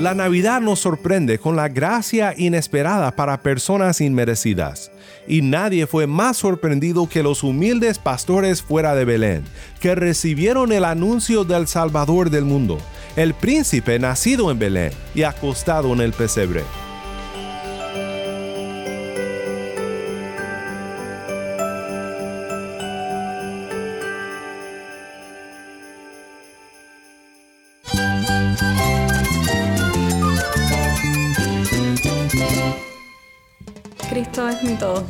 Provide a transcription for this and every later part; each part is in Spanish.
La Navidad nos sorprende con la gracia inesperada para personas inmerecidas. Y nadie fue más sorprendido que los humildes pastores fuera de Belén, que recibieron el anuncio del Salvador del mundo, el príncipe nacido en Belén y acostado en el pesebre.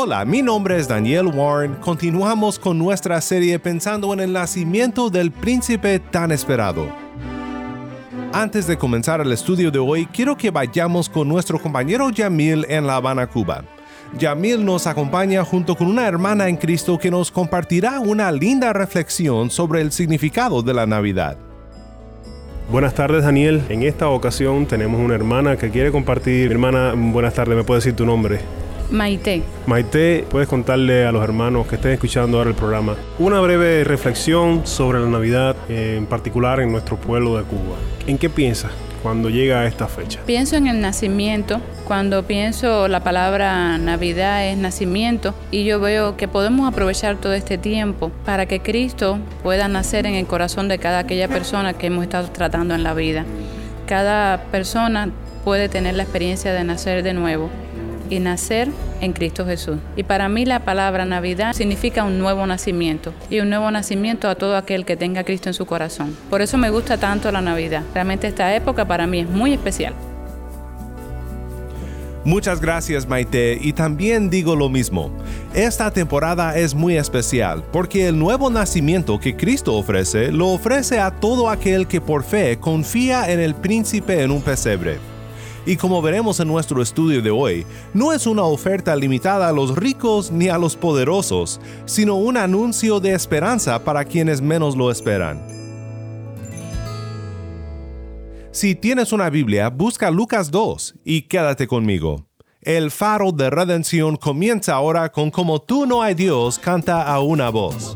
Hola, mi nombre es Daniel Warren. Continuamos con nuestra serie pensando en el nacimiento del príncipe tan esperado. Antes de comenzar el estudio de hoy, quiero que vayamos con nuestro compañero Yamil en La Habana, Cuba. Yamil nos acompaña junto con una hermana en Cristo que nos compartirá una linda reflexión sobre el significado de la Navidad. Buenas tardes Daniel, en esta ocasión tenemos una hermana que quiere compartir. Hermana, buenas tardes, ¿me puede decir tu nombre? Maite. Maite, puedes contarle a los hermanos que estén escuchando ahora el programa una breve reflexión sobre la Navidad, en particular en nuestro pueblo de Cuba. ¿En qué piensas cuando llega a esta fecha? Pienso en el nacimiento. Cuando pienso la palabra Navidad es nacimiento y yo veo que podemos aprovechar todo este tiempo para que Cristo pueda nacer en el corazón de cada aquella persona que hemos estado tratando en la vida. Cada persona puede tener la experiencia de nacer de nuevo y nacer en Cristo Jesús. Y para mí la palabra Navidad significa un nuevo nacimiento y un nuevo nacimiento a todo aquel que tenga Cristo en su corazón. Por eso me gusta tanto la Navidad. Realmente esta época para mí es muy especial. Muchas gracias Maite y también digo lo mismo. Esta temporada es muy especial porque el nuevo nacimiento que Cristo ofrece lo ofrece a todo aquel que por fe confía en el príncipe en un pesebre. Y como veremos en nuestro estudio de hoy, no es una oferta limitada a los ricos ni a los poderosos, sino un anuncio de esperanza para quienes menos lo esperan. Si tienes una Biblia, busca Lucas 2 y quédate conmigo. El faro de redención comienza ahora con Como tú no hay Dios, canta a una voz.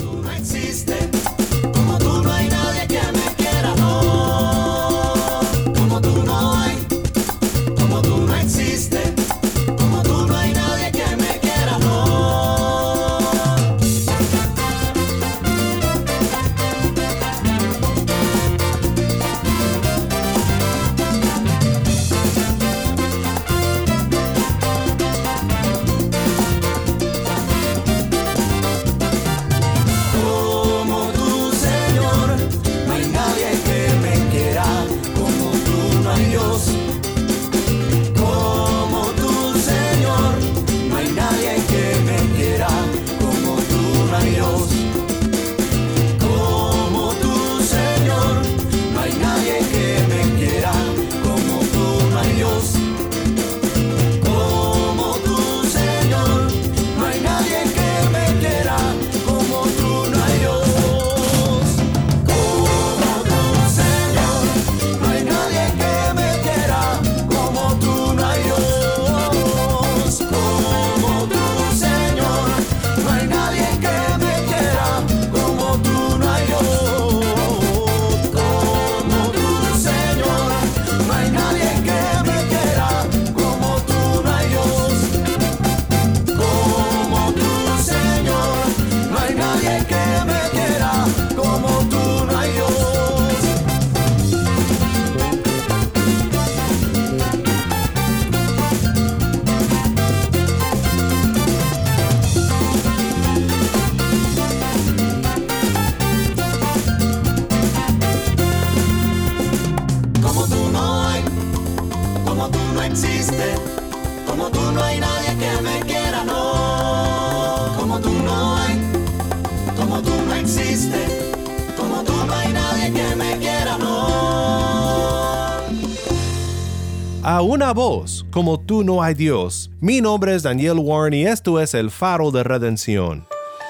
Una voz, como tú no hay Dios. Mi nombre es Daniel Warren y esto es el faro de redención.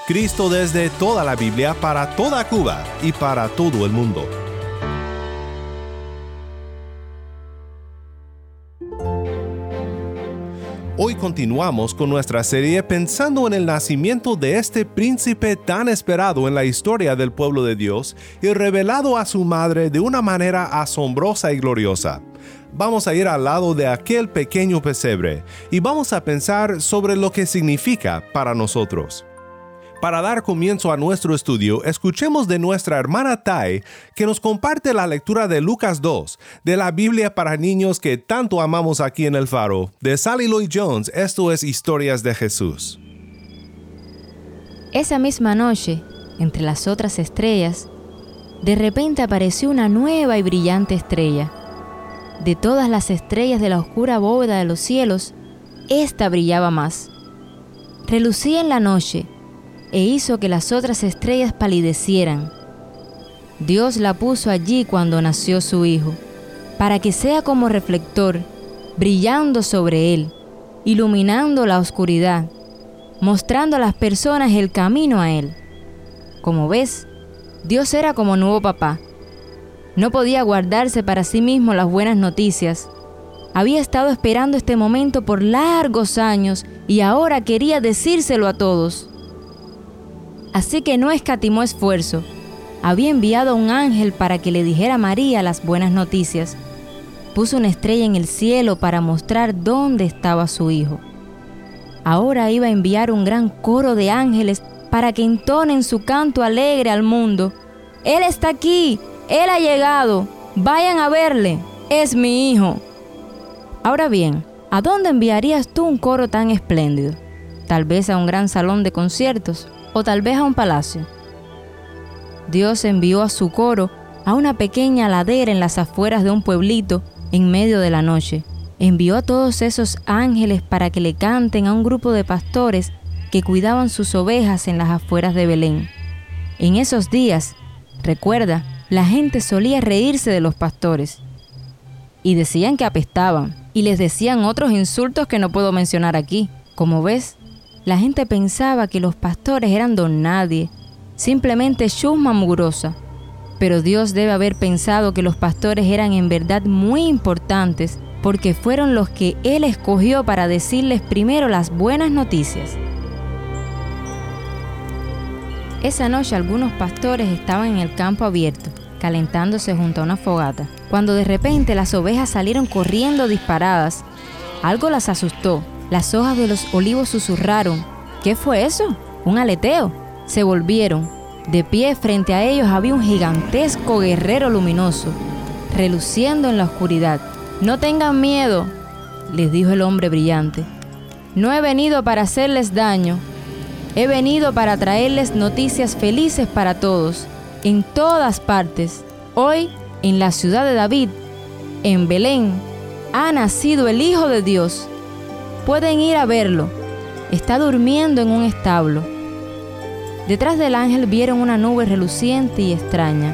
Cristo desde toda la Biblia para toda Cuba y para todo el mundo. Hoy continuamos con nuestra serie pensando en el nacimiento de este príncipe tan esperado en la historia del pueblo de Dios y revelado a su madre de una manera asombrosa y gloriosa. Vamos a ir al lado de aquel pequeño pesebre y vamos a pensar sobre lo que significa para nosotros. Para dar comienzo a nuestro estudio, escuchemos de nuestra hermana Tai, que nos comparte la lectura de Lucas 2, de la Biblia para niños que tanto amamos aquí en el Faro, de Sally Lloyd Jones, esto es Historias de Jesús. Esa misma noche, entre las otras estrellas, de repente apareció una nueva y brillante estrella. De todas las estrellas de la oscura bóveda de los cielos, esta brillaba más. Relucía en la noche, e hizo que las otras estrellas palidecieran. Dios la puso allí cuando nació su Hijo, para que sea como reflector, brillando sobre él, iluminando la oscuridad, mostrando a las personas el camino a él. Como ves, Dios era como nuevo papá. No podía guardarse para sí mismo las buenas noticias. Había estado esperando este momento por largos años y ahora quería decírselo a todos así que no escatimó esfuerzo. Había enviado a un ángel para que le dijera a María las buenas noticias. Puso una estrella en el cielo para mostrar dónde estaba su hijo. Ahora iba a enviar un gran coro de ángeles para que entonen su canto alegre al mundo. Él está aquí, Él ha llegado, vayan a verle, es mi hijo. Ahora bien, ¿a dónde enviarías tú un coro tan espléndido? Tal vez a un gran salón de conciertos, o tal vez a un palacio. Dios envió a su coro a una pequeña ladera en las afueras de un pueblito en medio de la noche. Envió a todos esos ángeles para que le canten a un grupo de pastores que cuidaban sus ovejas en las afueras de Belén. En esos días, recuerda, la gente solía reírse de los pastores y decían que apestaban y les decían otros insultos que no puedo mencionar aquí. Como ves, la gente pensaba que los pastores eran don nadie, simplemente chusma mugrosa. Pero Dios debe haber pensado que los pastores eran en verdad muy importantes porque fueron los que Él escogió para decirles primero las buenas noticias. Esa noche algunos pastores estaban en el campo abierto, calentándose junto a una fogata, cuando de repente las ovejas salieron corriendo disparadas. Algo las asustó las hojas de los olivos susurraron. ¿Qué fue eso? Un aleteo. Se volvieron. De pie frente a ellos había un gigantesco guerrero luminoso, reluciendo en la oscuridad. No tengan miedo, les dijo el hombre brillante. No he venido para hacerles daño. He venido para traerles noticias felices para todos, en todas partes. Hoy, en la ciudad de David, en Belén, ha nacido el Hijo de Dios Pueden ir a verlo. Está durmiendo en un establo. Detrás del ángel vieron una nube reluciente y extraña.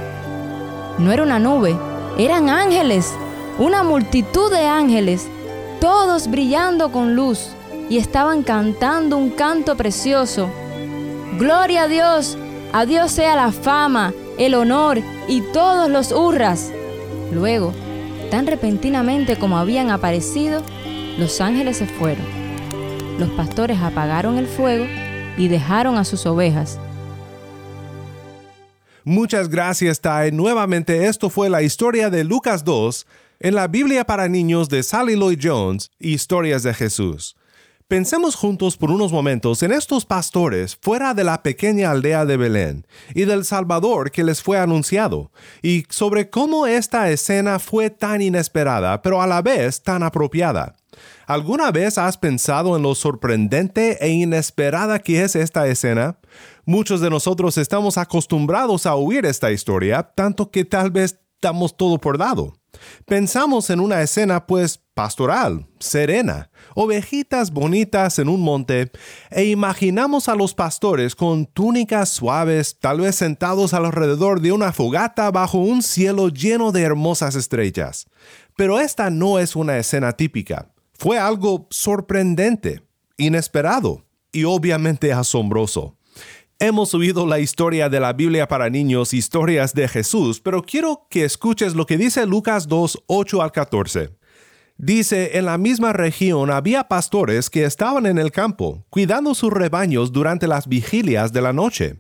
No era una nube, eran ángeles, una multitud de ángeles, todos brillando con luz y estaban cantando un canto precioso. Gloria a Dios, a Dios sea la fama, el honor y todos los hurras. Luego, tan repentinamente como habían aparecido, los ángeles se fueron. Los pastores apagaron el fuego y dejaron a sus ovejas. Muchas gracias, Tai. Nuevamente, esto fue la historia de Lucas 2 en la Biblia para niños de Sally Lloyd Jones, Historias de Jesús. Pensemos juntos por unos momentos en estos pastores fuera de la pequeña aldea de Belén y del Salvador que les fue anunciado, y sobre cómo esta escena fue tan inesperada, pero a la vez tan apropiada. ¿Alguna vez has pensado en lo sorprendente e inesperada que es esta escena? Muchos de nosotros estamos acostumbrados a oír esta historia, tanto que tal vez damos todo por dado. Pensamos en una escena pues pastoral, serena, ovejitas bonitas en un monte, e imaginamos a los pastores con túnicas suaves, tal vez sentados alrededor de una fogata bajo un cielo lleno de hermosas estrellas. Pero esta no es una escena típica. Fue algo sorprendente, inesperado y obviamente asombroso. Hemos oído la historia de la Biblia para niños, historias de Jesús, pero quiero que escuches lo que dice Lucas 2, 8 al 14. Dice, en la misma región había pastores que estaban en el campo, cuidando sus rebaños durante las vigilias de la noche.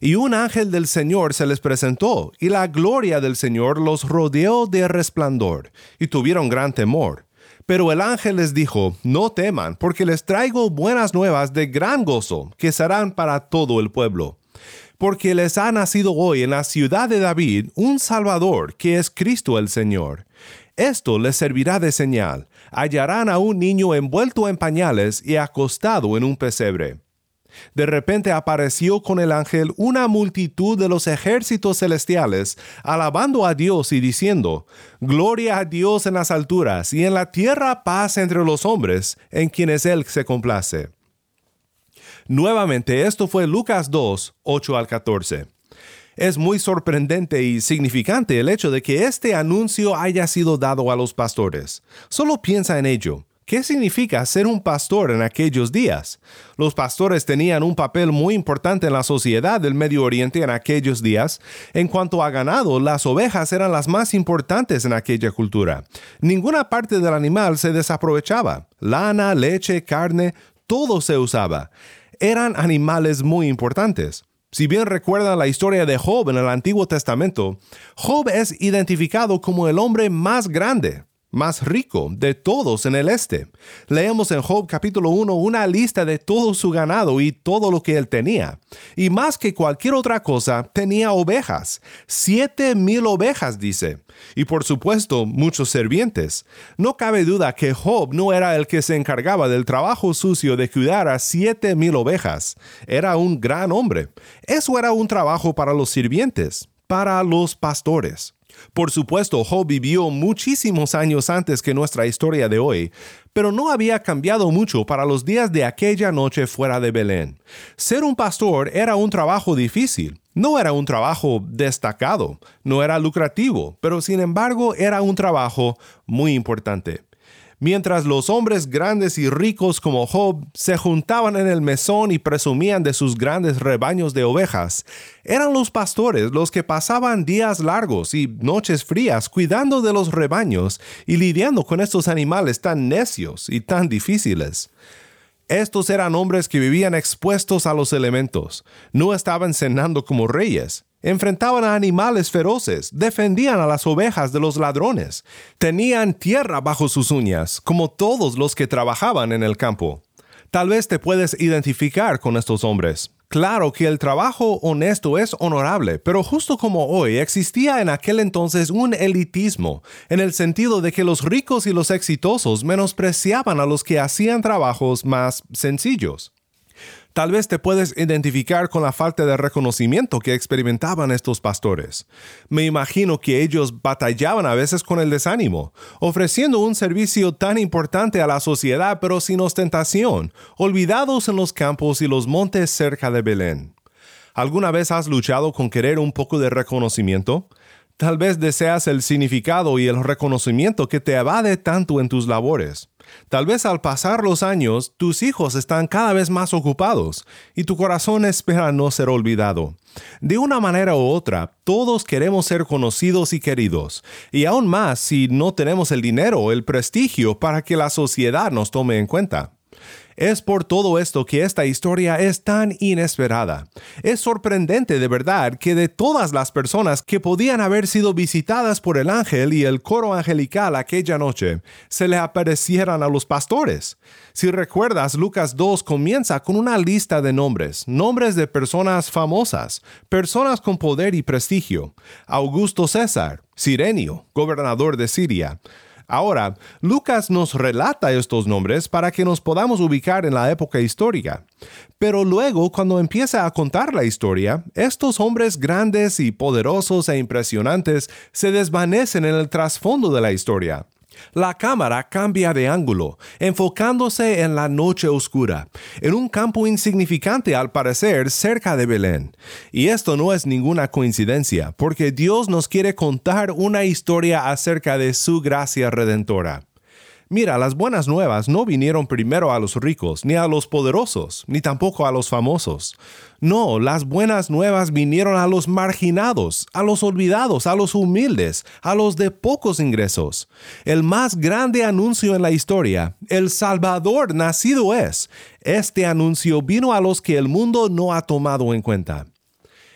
Y un ángel del Señor se les presentó, y la gloria del Señor los rodeó de resplandor, y tuvieron gran temor. Pero el ángel les dijo, no teman, porque les traigo buenas nuevas de gran gozo, que serán para todo el pueblo. Porque les ha nacido hoy en la ciudad de David un Salvador, que es Cristo el Señor. Esto les servirá de señal. Hallarán a un niño envuelto en pañales y acostado en un pesebre. De repente apareció con el ángel una multitud de los ejércitos celestiales, alabando a Dios y diciendo, Gloria a Dios en las alturas y en la tierra paz entre los hombres, en quienes Él se complace. Nuevamente, esto fue Lucas 2, 8 al 14. Es muy sorprendente y significante el hecho de que este anuncio haya sido dado a los pastores. Solo piensa en ello. ¿Qué significa ser un pastor en aquellos días? Los pastores tenían un papel muy importante en la sociedad del Medio Oriente en aquellos días. En cuanto a ganado, las ovejas eran las más importantes en aquella cultura. Ninguna parte del animal se desaprovechaba. Lana, leche, carne, todo se usaba. Eran animales muy importantes. Si bien recuerdan la historia de Job en el Antiguo Testamento, Job es identificado como el hombre más grande, más rico de todos en el este. Leemos en Job capítulo 1 una lista de todo su ganado y todo lo que él tenía. Y más que cualquier otra cosa, tenía ovejas. Siete mil ovejas, dice. Y por supuesto, muchos servientes. No cabe duda que Job no era el que se encargaba del trabajo sucio de cuidar a siete mil ovejas. Era un gran hombre. Eso era un trabajo para los sirvientes, para los pastores. Por supuesto, Job vivió muchísimos años antes que nuestra historia de hoy, pero no había cambiado mucho para los días de aquella noche fuera de Belén. Ser un pastor era un trabajo difícil, no era un trabajo destacado, no era lucrativo, pero sin embargo era un trabajo muy importante. Mientras los hombres grandes y ricos como Job se juntaban en el mesón y presumían de sus grandes rebaños de ovejas, eran los pastores los que pasaban días largos y noches frías cuidando de los rebaños y lidiando con estos animales tan necios y tan difíciles. Estos eran hombres que vivían expuestos a los elementos, no estaban cenando como reyes, enfrentaban a animales feroces, defendían a las ovejas de los ladrones, tenían tierra bajo sus uñas, como todos los que trabajaban en el campo. Tal vez te puedes identificar con estos hombres. Claro que el trabajo honesto es honorable, pero justo como hoy existía en aquel entonces un elitismo, en el sentido de que los ricos y los exitosos menospreciaban a los que hacían trabajos más sencillos. Tal vez te puedes identificar con la falta de reconocimiento que experimentaban estos pastores. Me imagino que ellos batallaban a veces con el desánimo, ofreciendo un servicio tan importante a la sociedad pero sin ostentación, olvidados en los campos y los montes cerca de Belén. ¿Alguna vez has luchado con querer un poco de reconocimiento? Tal vez deseas el significado y el reconocimiento que te evade tanto en tus labores. Tal vez al pasar los años, tus hijos están cada vez más ocupados y tu corazón espera no ser olvidado. De una manera u otra, todos queremos ser conocidos y queridos, y aún más si no tenemos el dinero o el prestigio para que la sociedad nos tome en cuenta. Es por todo esto que esta historia es tan inesperada. Es sorprendente de verdad que de todas las personas que podían haber sido visitadas por el ángel y el coro angelical aquella noche, se le aparecieran a los pastores. Si recuerdas, Lucas 2 comienza con una lista de nombres, nombres de personas famosas, personas con poder y prestigio. Augusto César, Sirenio, gobernador de Siria, Ahora, Lucas nos relata estos nombres para que nos podamos ubicar en la época histórica. Pero luego, cuando empieza a contar la historia, estos hombres grandes y poderosos e impresionantes se desvanecen en el trasfondo de la historia. La cámara cambia de ángulo, enfocándose en la noche oscura, en un campo insignificante al parecer cerca de Belén. Y esto no es ninguna coincidencia, porque Dios nos quiere contar una historia acerca de su gracia redentora. Mira, las buenas nuevas no vinieron primero a los ricos, ni a los poderosos, ni tampoco a los famosos. No, las buenas nuevas vinieron a los marginados, a los olvidados, a los humildes, a los de pocos ingresos. El más grande anuncio en la historia, el Salvador nacido es. Este anuncio vino a los que el mundo no ha tomado en cuenta.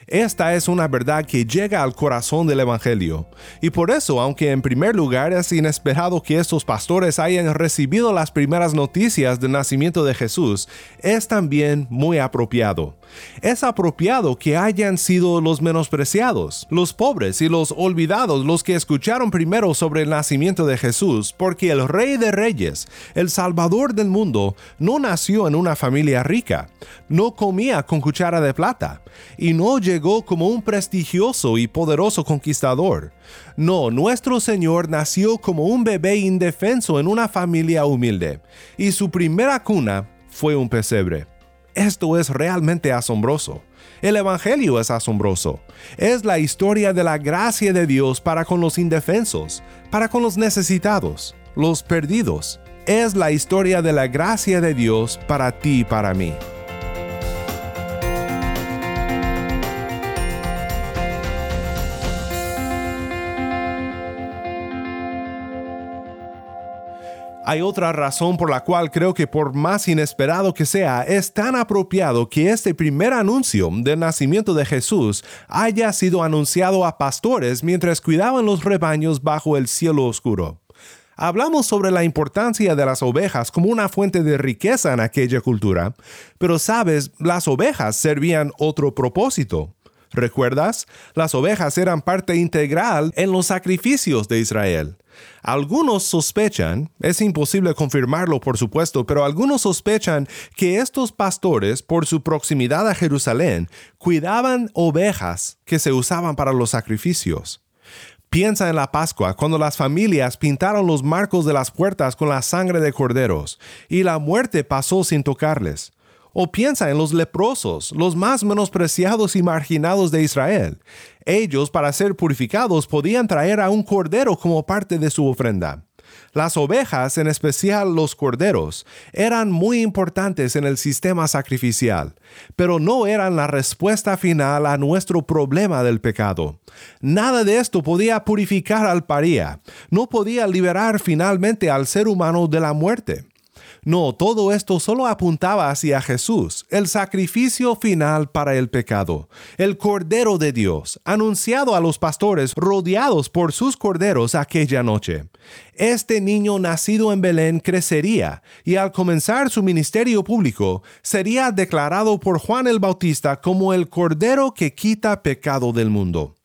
Esta es una verdad que llega al corazón del Evangelio. Y por eso, aunque en primer lugar es inesperado que estos pastores hayan recibido las primeras noticias del nacimiento de Jesús, es también muy apropiado. Es apropiado que hayan sido los menospreciados, los pobres y los olvidados los que escucharon primero sobre el nacimiento de Jesús, porque el Rey de Reyes, el Salvador del mundo, no nació en una familia rica, no comía con cuchara de plata, y no llegó como un prestigioso y poderoso conquistador. No, nuestro Señor nació como un bebé indefenso en una familia humilde, y su primera cuna fue un pesebre. Esto es realmente asombroso. El Evangelio es asombroso. Es la historia de la gracia de Dios para con los indefensos, para con los necesitados, los perdidos. Es la historia de la gracia de Dios para ti y para mí. Hay otra razón por la cual creo que por más inesperado que sea, es tan apropiado que este primer anuncio del nacimiento de Jesús haya sido anunciado a pastores mientras cuidaban los rebaños bajo el cielo oscuro. Hablamos sobre la importancia de las ovejas como una fuente de riqueza en aquella cultura, pero sabes, las ovejas servían otro propósito. ¿Recuerdas? Las ovejas eran parte integral en los sacrificios de Israel. Algunos sospechan, es imposible confirmarlo por supuesto, pero algunos sospechan que estos pastores, por su proximidad a Jerusalén, cuidaban ovejas que se usaban para los sacrificios. Piensa en la Pascua, cuando las familias pintaron los marcos de las puertas con la sangre de corderos, y la muerte pasó sin tocarles. O piensa en los leprosos, los más menospreciados y marginados de Israel. Ellos, para ser purificados, podían traer a un cordero como parte de su ofrenda. Las ovejas, en especial los corderos, eran muy importantes en el sistema sacrificial, pero no eran la respuesta final a nuestro problema del pecado. Nada de esto podía purificar al paría, no podía liberar finalmente al ser humano de la muerte. No, todo esto solo apuntaba hacia Jesús, el sacrificio final para el pecado, el Cordero de Dios, anunciado a los pastores rodeados por sus corderos aquella noche. Este niño nacido en Belén crecería y al comenzar su ministerio público sería declarado por Juan el Bautista como el Cordero que quita pecado del mundo.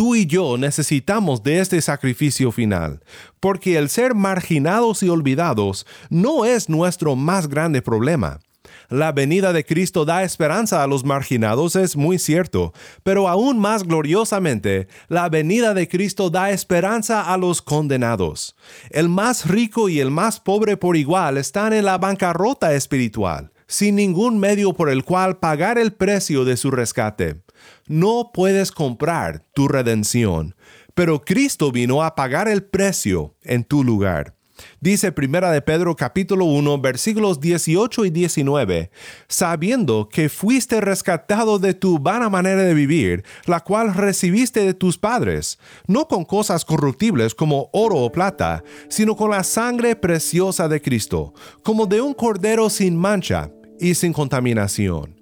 Tú y yo necesitamos de este sacrificio final, porque el ser marginados y olvidados no es nuestro más grande problema. La venida de Cristo da esperanza a los marginados, es muy cierto, pero aún más gloriosamente, la venida de Cristo da esperanza a los condenados. El más rico y el más pobre por igual están en la bancarrota espiritual, sin ningún medio por el cual pagar el precio de su rescate. No puedes comprar tu redención, pero Cristo vino a pagar el precio en tu lugar. Dice Primera de Pedro capítulo 1 versículos 18 y 19, sabiendo que fuiste rescatado de tu vana manera de vivir, la cual recibiste de tus padres, no con cosas corruptibles como oro o plata, sino con la sangre preciosa de Cristo, como de un cordero sin mancha y sin contaminación.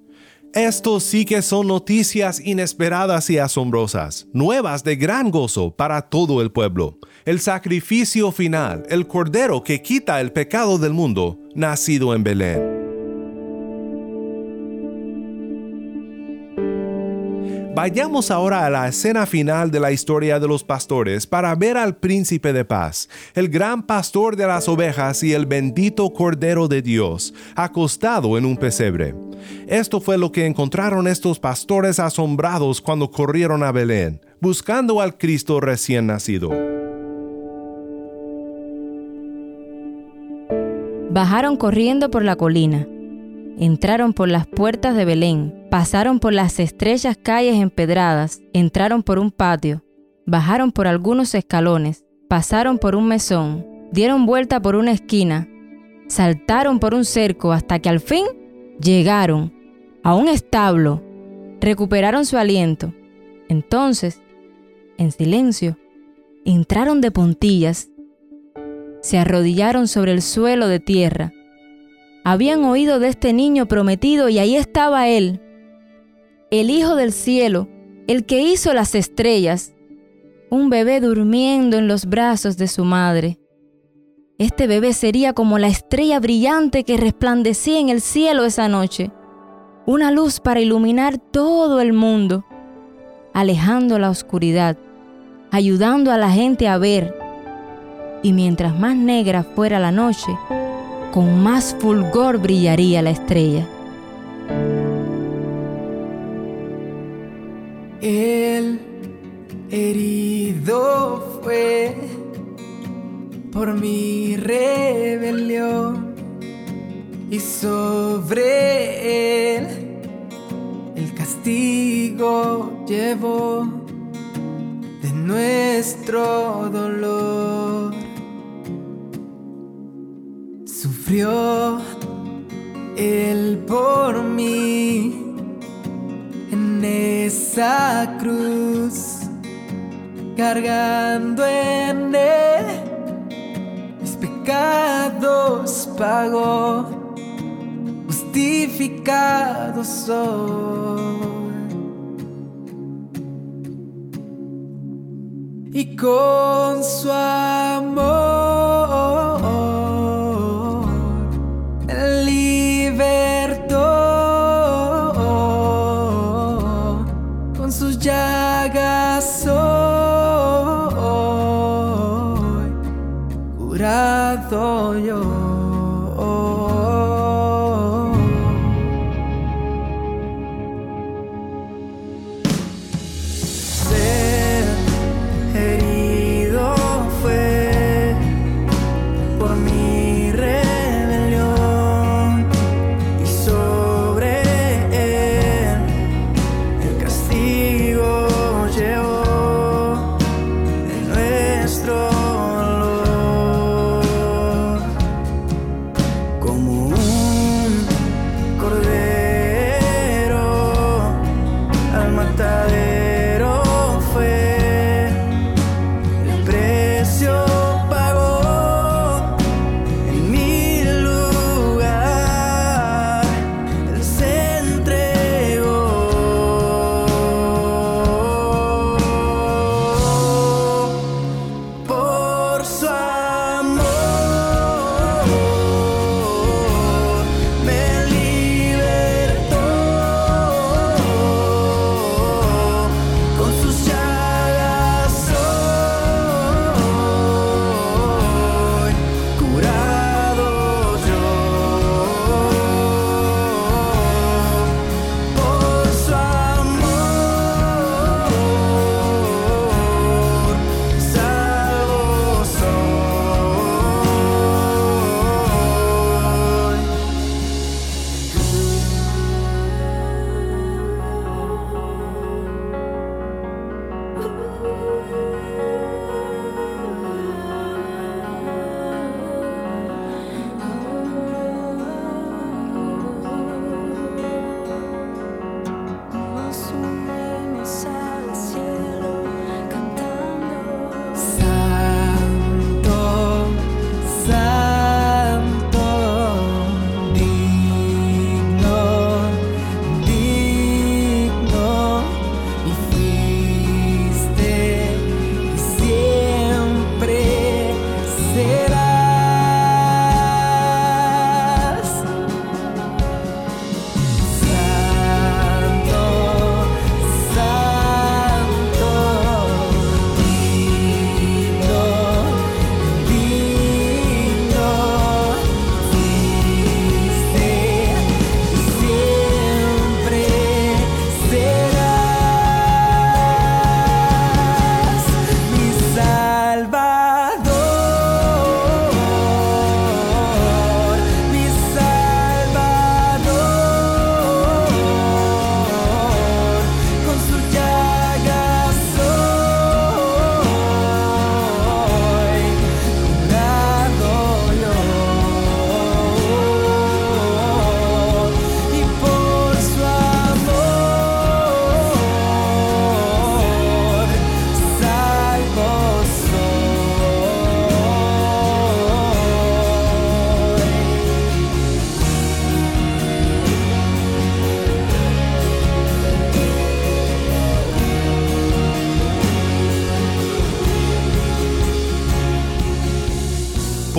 Estos sí que son noticias inesperadas y asombrosas, nuevas de gran gozo para todo el pueblo. El sacrificio final, el cordero que quita el pecado del mundo, nacido en Belén. Vayamos ahora a la escena final de la historia de los pastores para ver al príncipe de paz, el gran pastor de las ovejas y el bendito Cordero de Dios, acostado en un pesebre. Esto fue lo que encontraron estos pastores asombrados cuando corrieron a Belén, buscando al Cristo recién nacido. Bajaron corriendo por la colina. Entraron por las puertas de Belén, pasaron por las estrechas calles empedradas, entraron por un patio, bajaron por algunos escalones, pasaron por un mesón, dieron vuelta por una esquina, saltaron por un cerco hasta que al fin llegaron a un establo, recuperaron su aliento. Entonces, en silencio, entraron de puntillas se arrodillaron sobre el suelo de tierra. Habían oído de este niño prometido y ahí estaba él, el Hijo del Cielo, el que hizo las estrellas, un bebé durmiendo en los brazos de su madre. Este bebé sería como la estrella brillante que resplandecía en el cielo esa noche, una luz para iluminar todo el mundo, alejando la oscuridad, ayudando a la gente a ver y mientras más negra fuera la noche, con más fulgor brillaría la estrella. El herido fue por mi rebelión y sobre él el castigo llevó de nuestro dolor. Sufrió él por mí en esa cruz, cargando en él mis pecados pagó, justificado soy. Y con su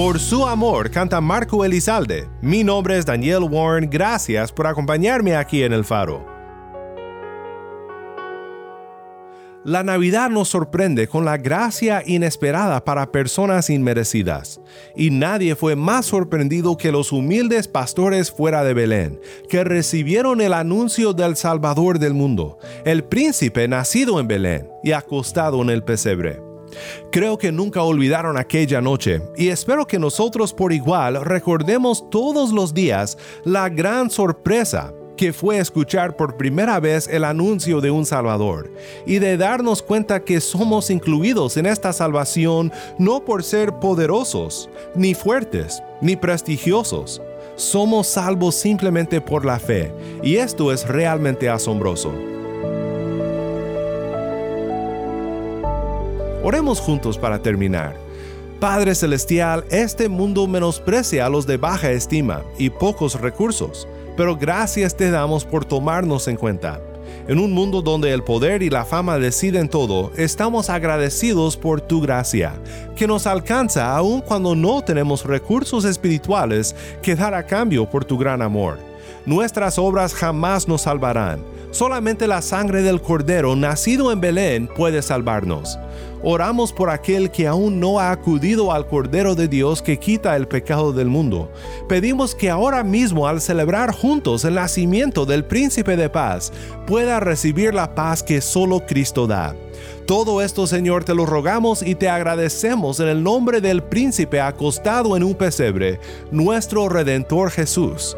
Por su amor canta Marco Elizalde. Mi nombre es Daniel Warren. Gracias por acompañarme aquí en el faro. La Navidad nos sorprende con la gracia inesperada para personas inmerecidas, y nadie fue más sorprendido que los humildes pastores fuera de Belén, que recibieron el anuncio del Salvador del mundo, el príncipe nacido en Belén y acostado en el pesebre. Creo que nunca olvidaron aquella noche y espero que nosotros por igual recordemos todos los días la gran sorpresa que fue escuchar por primera vez el anuncio de un Salvador y de darnos cuenta que somos incluidos en esta salvación no por ser poderosos, ni fuertes, ni prestigiosos. Somos salvos simplemente por la fe y esto es realmente asombroso. Oremos juntos para terminar. Padre Celestial, este mundo menosprecia a los de baja estima y pocos recursos pero gracias te damos por tomarnos en cuenta. En un mundo donde el poder y la fama deciden todo, estamos agradecidos por tu gracia, que nos alcanza aun cuando no tenemos recursos espirituales que dar a cambio por tu gran amor. Nuestras obras jamás nos salvarán, solamente la sangre del Cordero nacido en Belén puede salvarnos oramos por aquel que aún no ha acudido al Cordero de Dios que quita el pecado del mundo. Pedimos que ahora mismo al celebrar juntos el nacimiento del príncipe de paz, pueda recibir la paz que solo Cristo da. Todo esto, Señor, te lo rogamos y te agradecemos en el nombre del príncipe acostado en un pesebre, nuestro Redentor Jesús.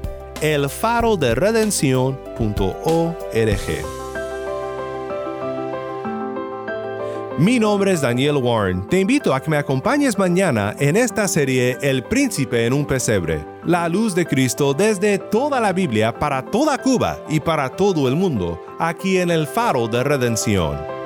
elfaroderedención.org. Mi nombre es Daniel Warren. Te invito a que me acompañes mañana en esta serie El Príncipe en un Pesebre, la luz de Cristo desde toda la Biblia para toda Cuba y para todo el mundo, aquí en el Faro de Redención.